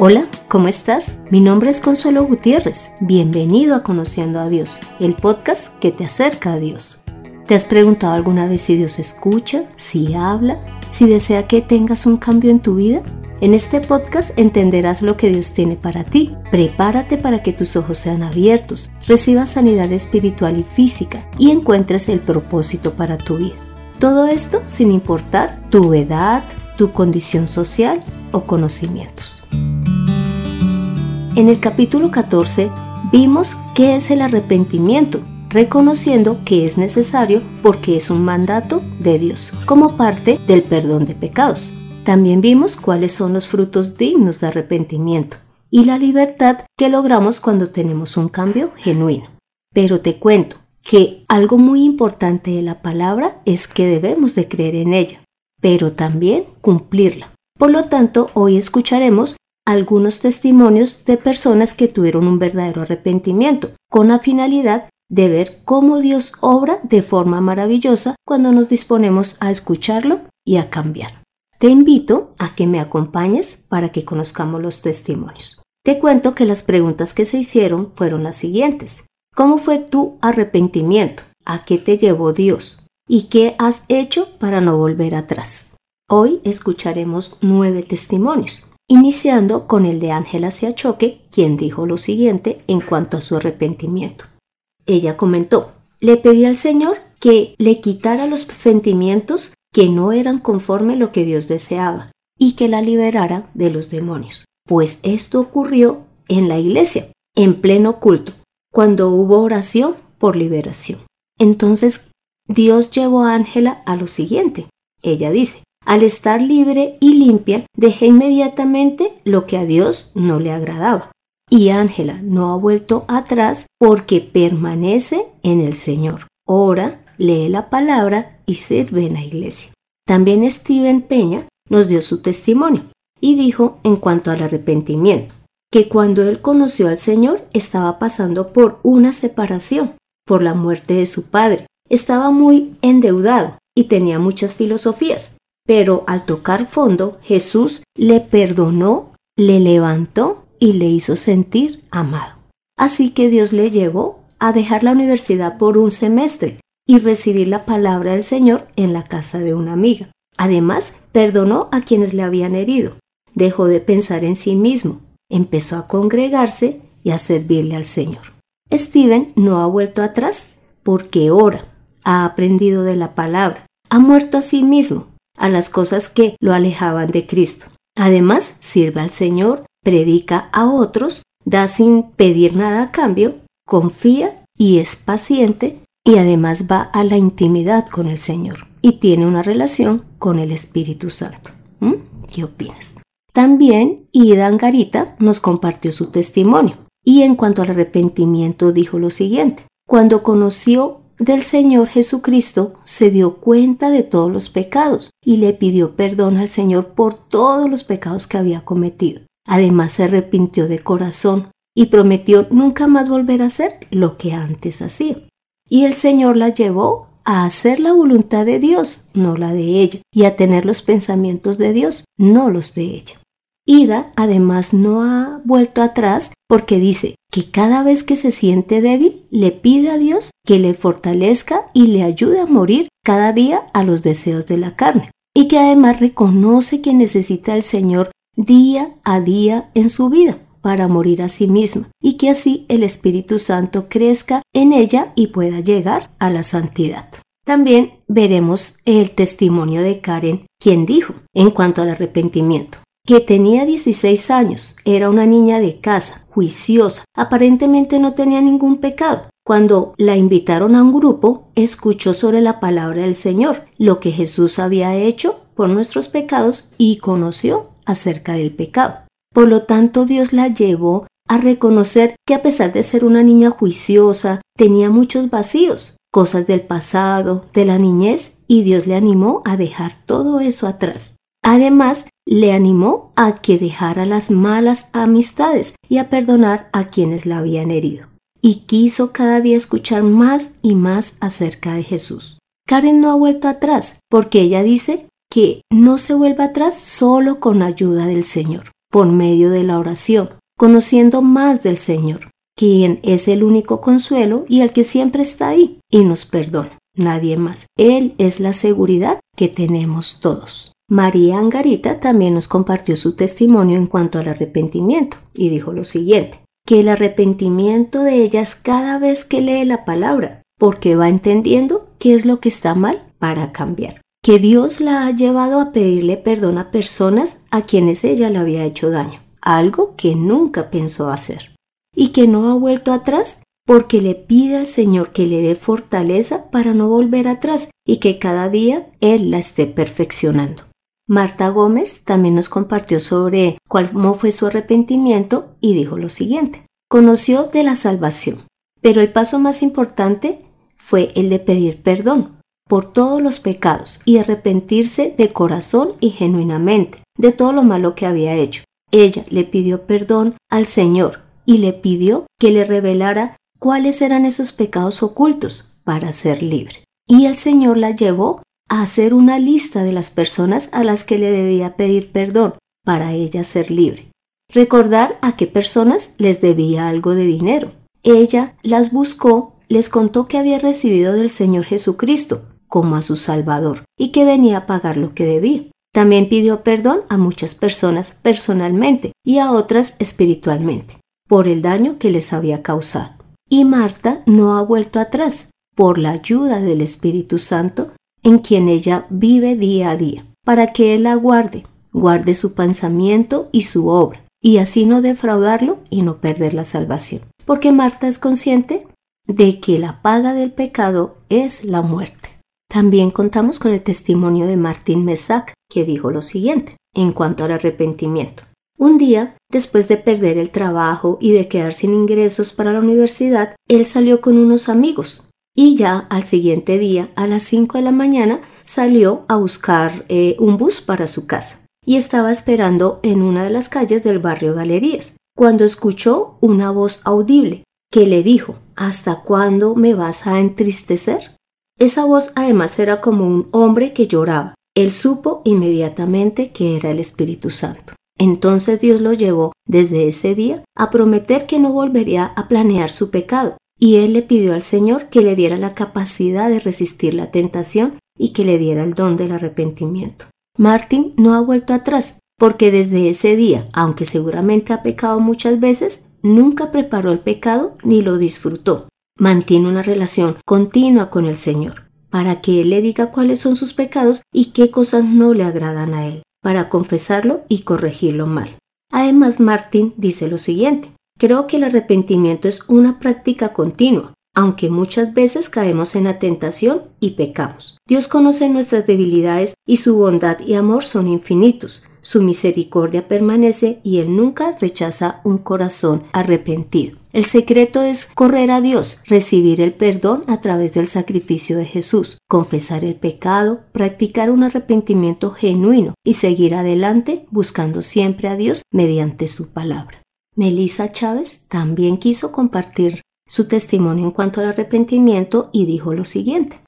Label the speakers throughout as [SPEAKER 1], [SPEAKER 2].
[SPEAKER 1] Hola, ¿cómo estás? Mi nombre es Consuelo Gutiérrez. Bienvenido a Conociendo a Dios, el podcast que te acerca a Dios. ¿Te has preguntado alguna vez si Dios escucha, si habla, si desea que tengas un cambio en tu vida? En este podcast entenderás lo que Dios tiene para ti. Prepárate para que tus ojos sean abiertos, recibas sanidad espiritual y física y encuentres el propósito para tu vida. Todo esto sin importar tu edad, tu condición social o conocimientos. En el capítulo 14 vimos qué es el arrepentimiento, reconociendo que es necesario porque es un mandato de Dios, como parte del perdón de pecados. También vimos cuáles son los frutos dignos de arrepentimiento y la libertad que logramos cuando tenemos un cambio genuino. Pero te cuento que algo muy importante de la palabra es que debemos de creer en ella, pero también cumplirla. Por lo tanto, hoy escucharemos algunos testimonios de personas que tuvieron un verdadero arrepentimiento, con la finalidad de ver cómo Dios obra de forma maravillosa cuando nos disponemos a escucharlo y a cambiar. Te invito a que me acompañes para que conozcamos los testimonios. Te cuento que las preguntas que se hicieron fueron las siguientes. ¿Cómo fue tu arrepentimiento? ¿A qué te llevó Dios? ¿Y qué has hecho para no volver atrás? Hoy escucharemos nueve testimonios iniciando con el de Ángela Siachoque, quien dijo lo siguiente en cuanto a su arrepentimiento. Ella comentó, le pedí al Señor que le quitara los sentimientos que no eran conforme lo que Dios deseaba y que la liberara de los demonios. Pues esto ocurrió en la iglesia, en pleno culto, cuando hubo oración por liberación. Entonces Dios llevó a Ángela a lo siguiente. Ella dice, al estar libre y limpia, dejé inmediatamente lo que a Dios no le agradaba. Y Ángela no ha vuelto atrás porque permanece en el Señor. Ora, lee la palabra y sirve en la iglesia. También Steven Peña nos dio su testimonio y dijo en cuanto al arrepentimiento, que cuando él conoció al Señor estaba pasando por una separación, por la muerte de su padre. Estaba muy endeudado y tenía muchas filosofías, pero al tocar fondo, Jesús le perdonó, le levantó y le hizo sentir amado. Así que Dios le llevó a dejar la universidad por un semestre y recibir la palabra del Señor en la casa de una amiga. Además, perdonó a quienes le habían herido. Dejó de pensar en sí mismo, empezó a congregarse y a servirle al Señor. Steven no ha vuelto atrás porque ora, ha aprendido de la palabra, ha muerto a sí mismo a las cosas que lo alejaban de Cristo. Además, sirve al Señor, predica a otros, da sin pedir nada a cambio, confía y es paciente y además va a la intimidad con el Señor y tiene una relación con el Espíritu Santo. ¿Mm? ¿Qué opinas? También Ida Angarita nos compartió su testimonio y en cuanto al arrepentimiento dijo lo siguiente. Cuando conoció del Señor Jesucristo se dio cuenta de todos los pecados y le pidió perdón al Señor por todos los pecados que había cometido. Además se arrepintió de corazón y prometió nunca más volver a hacer lo que antes hacía. Y el Señor la llevó a hacer la voluntad de Dios, no la de ella, y a tener los pensamientos de Dios, no los de ella. Ida además no ha vuelto atrás porque dice que cada vez que se siente débil le pide a Dios que le fortalezca y le ayude a morir cada día a los deseos de la carne. Y que además reconoce que necesita al Señor día a día en su vida para morir a sí misma. Y que así el Espíritu Santo crezca en ella y pueda llegar a la santidad. También veremos el testimonio de Karen, quien dijo en cuanto al arrepentimiento que tenía 16 años, era una niña de casa, juiciosa, aparentemente no tenía ningún pecado. Cuando la invitaron a un grupo, escuchó sobre la palabra del Señor, lo que Jesús había hecho por nuestros pecados y conoció acerca del pecado. Por lo tanto, Dios la llevó a reconocer que a pesar de ser una niña juiciosa, tenía muchos vacíos, cosas del pasado, de la niñez, y Dios le animó a dejar todo eso atrás. Además, le animó a que dejara las malas amistades y a perdonar a quienes la habían herido. Y quiso cada día escuchar más y más acerca de Jesús. Karen no ha vuelto atrás porque ella dice que no se vuelva atrás solo con ayuda del Señor. por medio de la oración, conociendo más del Señor, quien es el único consuelo y el que siempre está ahí y nos perdona. Nadie más. Él es la seguridad que tenemos todos. María Angarita también nos compartió su testimonio en cuanto al arrepentimiento y dijo lo siguiente, que el arrepentimiento de ella es cada vez que lee la palabra, porque va entendiendo qué es lo que está mal para cambiar. Que Dios la ha llevado a pedirle perdón a personas a quienes ella le había hecho daño, algo que nunca pensó hacer. Y que no ha vuelto atrás porque le pide al Señor que le dé fortaleza para no volver atrás y que cada día Él la esté perfeccionando. Marta Gómez también nos compartió sobre cómo fue su arrepentimiento y dijo lo siguiente. Conoció de la salvación, pero el paso más importante fue el de pedir perdón por todos los pecados y arrepentirse de corazón y genuinamente de todo lo malo que había hecho. Ella le pidió perdón al Señor y le pidió que le revelara cuáles eran esos pecados ocultos para ser libre. Y el Señor la llevó hacer una lista de las personas a las que le debía pedir perdón para ella ser libre. Recordar a qué personas les debía algo de dinero. Ella las buscó, les contó que había recibido del Señor Jesucristo como a su Salvador y que venía a pagar lo que debía. También pidió perdón a muchas personas personalmente y a otras espiritualmente por el daño que les había causado. Y Marta no ha vuelto atrás por la ayuda del Espíritu Santo en quien ella vive día a día, para que Él la guarde, guarde su pensamiento y su obra, y así no defraudarlo y no perder la salvación. Porque Marta es consciente de que la paga del pecado es la muerte. También contamos con el testimonio de Martín Mesac, que dijo lo siguiente en cuanto al arrepentimiento. Un día, después de perder el trabajo y de quedar sin ingresos para la universidad, él salió con unos amigos y ya al siguiente día, a las 5 de la mañana, salió a buscar eh, un bus para su casa y estaba esperando en una de las calles del barrio Galerías, cuando escuchó una voz audible que le dijo, ¿Hasta cuándo me vas a entristecer? Esa voz además era como un hombre que lloraba. Él supo inmediatamente que era el Espíritu Santo. Entonces Dios lo llevó desde ese día a prometer que no volvería a planear su pecado, y él le pidió al Señor que le diera la capacidad de resistir la tentación y que le diera el don del arrepentimiento. Martín no ha vuelto atrás, porque desde ese día, aunque seguramente ha pecado muchas veces, nunca preparó el pecado ni lo disfrutó. Mantiene una relación continua con el Señor, para que Él le diga cuáles son sus pecados y qué cosas no le agradan a Él, para confesarlo y corregirlo mal. Además, Martín dice lo siguiente, Creo que el arrepentimiento es una práctica continua, aunque muchas veces caemos en la tentación y pecamos. Dios conoce nuestras debilidades y su bondad y amor son infinitos. Su misericordia permanece y Él nunca rechaza un corazón arrepentido. El secreto es correr a Dios, recibir el perdón a través del sacrificio de Jesús, confesar el pecado, practicar un arrepentimiento genuino y seguir adelante buscando siempre a Dios mediante su palabra. Melissa Chávez también quiso compartir su testimonio en cuanto al arrepentimiento y dijo lo siguiente.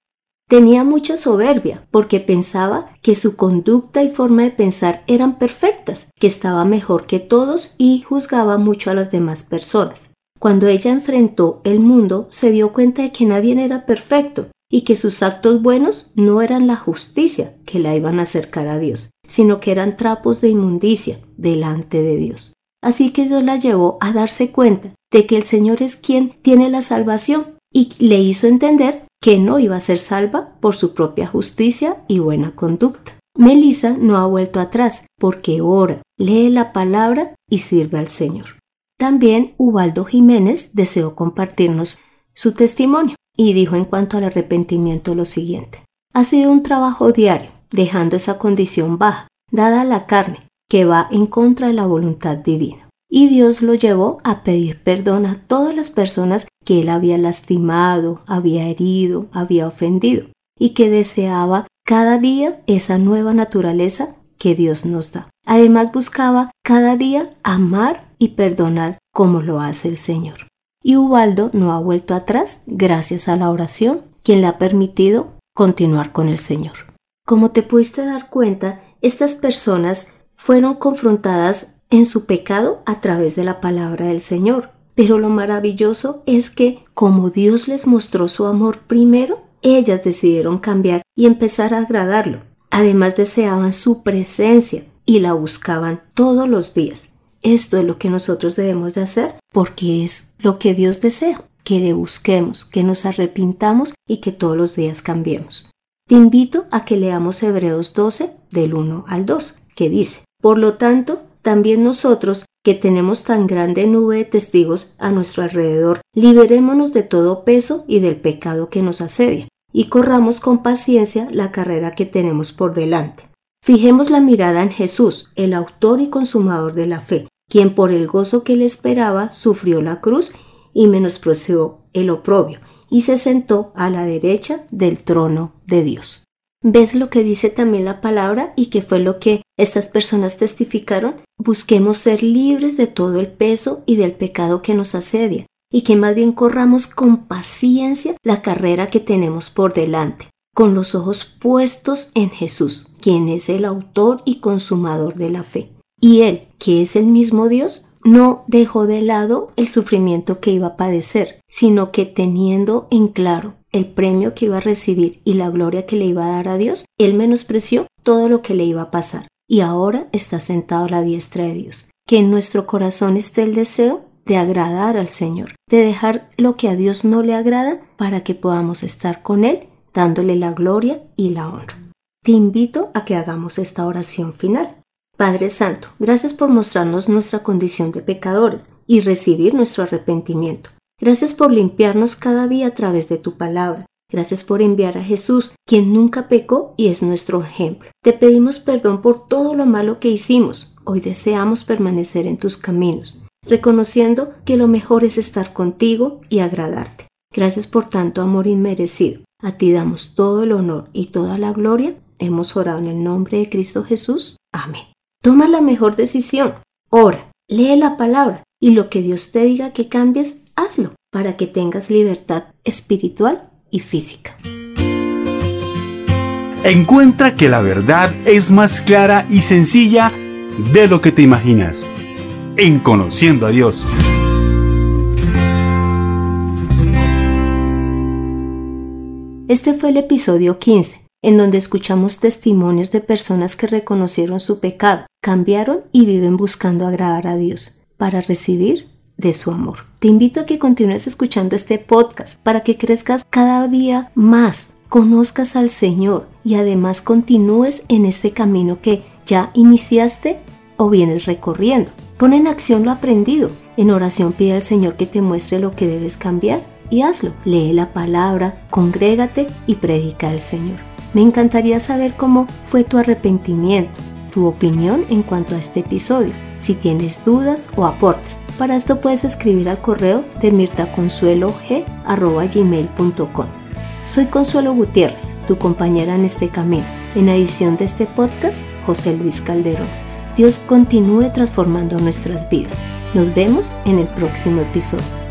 [SPEAKER 1] Tenía mucha soberbia porque pensaba que su conducta y forma de pensar eran perfectas, que estaba mejor que todos y juzgaba mucho a las demás personas. Cuando ella enfrentó el mundo, se dio cuenta de que nadie era perfecto y que sus actos buenos no eran la justicia que la iban a acercar a Dios, sino que eran trapos de inmundicia delante de Dios. Así que Dios la llevó a darse cuenta de que el Señor es quien tiene la salvación y le hizo entender que no iba a ser salva por su propia justicia y buena conducta. Melissa no ha vuelto atrás porque ora, lee la palabra y sirve al Señor. También Ubaldo Jiménez deseó compartirnos su testimonio y dijo en cuanto al arrepentimiento lo siguiente. Ha sido un trabajo diario, dejando esa condición baja, dada a la carne, que va en contra de la voluntad divina. Y Dios lo llevó a pedir perdón a todas las personas que él había lastimado, había herido, había ofendido, y que deseaba cada día esa nueva naturaleza que Dios nos da. Además buscaba cada día amar y perdonar como lo hace el Señor. Y Ubaldo no ha vuelto atrás gracias a la oración, quien le ha permitido continuar con el Señor. Como te pudiste dar cuenta, estas personas fueron confrontadas en su pecado a través de la palabra del Señor. Pero lo maravilloso es que, como Dios les mostró su amor primero, ellas decidieron cambiar y empezar a agradarlo. Además deseaban su presencia y la buscaban todos los días. Esto es lo que nosotros debemos de hacer porque es lo que Dios desea, que le busquemos, que nos arrepintamos y que todos los días cambiemos. Te invito a que leamos Hebreos 12 del 1 al 2, que dice, Por lo tanto, también nosotros, que tenemos tan grande nube de testigos a nuestro alrededor, liberémonos de todo peso y del pecado que nos asedia, y corramos con paciencia la carrera que tenemos por delante. Fijemos la mirada en Jesús, el autor y consumador de la fe, quien por el gozo que le esperaba sufrió la cruz y menospreció el oprobio, y se sentó a la derecha del trono de Dios. ¿Ves lo que dice también la palabra y que fue lo que estas personas testificaron? Busquemos ser libres de todo el peso y del pecado que nos asedia y que más bien corramos con paciencia la carrera que tenemos por delante, con los ojos puestos en Jesús, quien es el autor y consumador de la fe. Y Él, que es el mismo Dios, no dejó de lado el sufrimiento que iba a padecer, sino que teniendo en claro el premio que iba a recibir y la gloria que le iba a dar a Dios, él menospreció todo lo que le iba a pasar y ahora está sentado a la diestra de Dios. Que en nuestro corazón esté el deseo de agradar al Señor, de dejar lo que a Dios no le agrada para que podamos estar con Él, dándole la gloria y la honra. Te invito a que hagamos esta oración final. Padre Santo, gracias por mostrarnos nuestra condición de pecadores y recibir nuestro arrepentimiento. Gracias por limpiarnos cada día a través de tu palabra. Gracias por enviar a Jesús, quien nunca pecó y es nuestro ejemplo. Te pedimos perdón por todo lo malo que hicimos. Hoy deseamos permanecer en tus caminos, reconociendo que lo mejor es estar contigo y agradarte. Gracias por tanto amor inmerecido. A ti damos todo el honor y toda la gloria. Hemos orado en el nombre de Cristo Jesús. Amén. Toma la mejor decisión. Ora, lee la palabra y lo que Dios te diga que cambies, hazlo para que tengas libertad espiritual y física.
[SPEAKER 2] Encuentra que la verdad es más clara y sencilla de lo que te imaginas. En Conociendo a Dios.
[SPEAKER 1] Este fue el episodio 15, en donde escuchamos testimonios de personas que reconocieron su pecado, cambiaron y viven buscando agradar a Dios para recibir de su amor. Te invito a que continúes escuchando este podcast para que crezcas cada día más, conozcas al Señor y además continúes en este camino que ya iniciaste o vienes recorriendo. Pon en acción lo aprendido. En oración pide al Señor que te muestre lo que debes cambiar y hazlo. Lee la palabra, congrégate y predica al Señor. Me encantaría saber cómo fue tu arrepentimiento, tu opinión en cuanto a este episodio si tienes dudas o aportes. Para esto puedes escribir al correo de mirtaconsuelog.gmail.com. Soy Consuelo Gutiérrez, tu compañera en este camino. En edición de este podcast, José Luis Calderón. Dios continúe transformando nuestras vidas. Nos vemos en el próximo episodio.